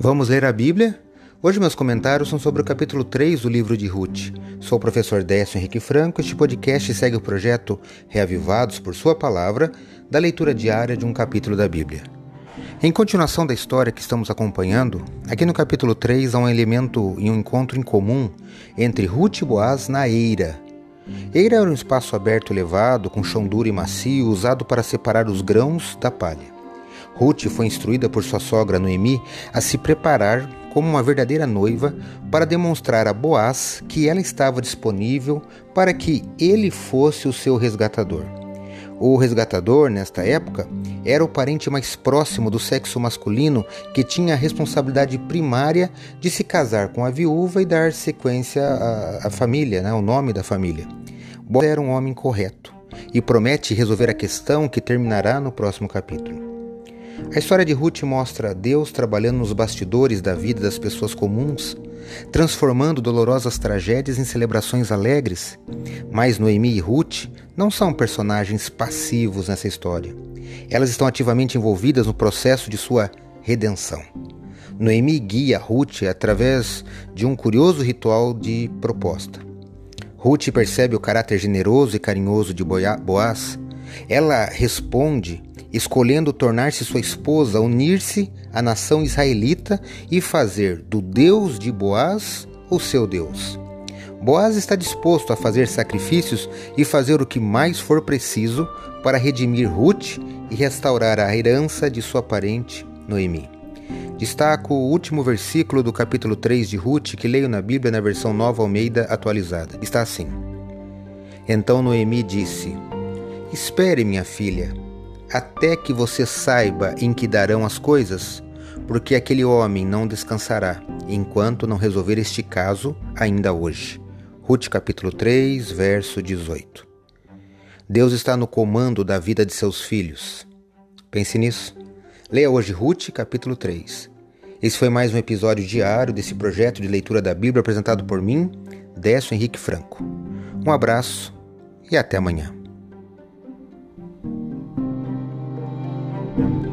Vamos ler a Bíblia? Hoje meus comentários são sobre o capítulo 3 do livro de Ruth. Sou o professor Décio Henrique Franco. Este podcast segue o projeto Reavivados por Sua Palavra, da leitura diária de um capítulo da Bíblia. Em continuação da história que estamos acompanhando, aqui no capítulo 3 há um elemento e um encontro em comum entre Ruth e Boaz na eira. Eira era um espaço aberto elevado, com chão duro e macio, usado para separar os grãos da palha. Ruth foi instruída por sua sogra Noemi a se preparar como uma verdadeira noiva para demonstrar a Boaz que ela estava disponível para que ele fosse o seu resgatador. O resgatador, nesta época, era o parente mais próximo do sexo masculino que tinha a responsabilidade primária de se casar com a viúva e dar sequência à, à família, né, o nome da família. Boaz era um homem correto e promete resolver a questão que terminará no próximo capítulo. A história de Ruth mostra Deus trabalhando nos bastidores da vida das pessoas comuns, transformando dolorosas tragédias em celebrações alegres. Mas Noemi e Ruth não são personagens passivos nessa história. Elas estão ativamente envolvidas no processo de sua redenção. Noemi guia Ruth através de um curioso ritual de proposta. Ruth percebe o caráter generoso e carinhoso de Boaz. Ela responde escolhendo tornar-se sua esposa, unir-se à nação israelita e fazer do Deus de Boaz o seu Deus. Boaz está disposto a fazer sacrifícios e fazer o que mais for preciso para redimir Ruth e restaurar a herança de sua parente Noemi. Destaco o último versículo do capítulo 3 de Ruth que leio na Bíblia na versão Nova Almeida atualizada. Está assim: Então Noemi disse: Espere, minha filha até que você saiba em que darão as coisas, porque aquele homem não descansará, enquanto não resolver este caso ainda hoje. Ruth capítulo 3, verso 18. Deus está no comando da vida de seus filhos. Pense nisso. Leia hoje Ruth capítulo 3. Esse foi mais um episódio diário desse projeto de leitura da Bíblia apresentado por mim, Décio Henrique Franco. Um abraço e até amanhã. Thank you.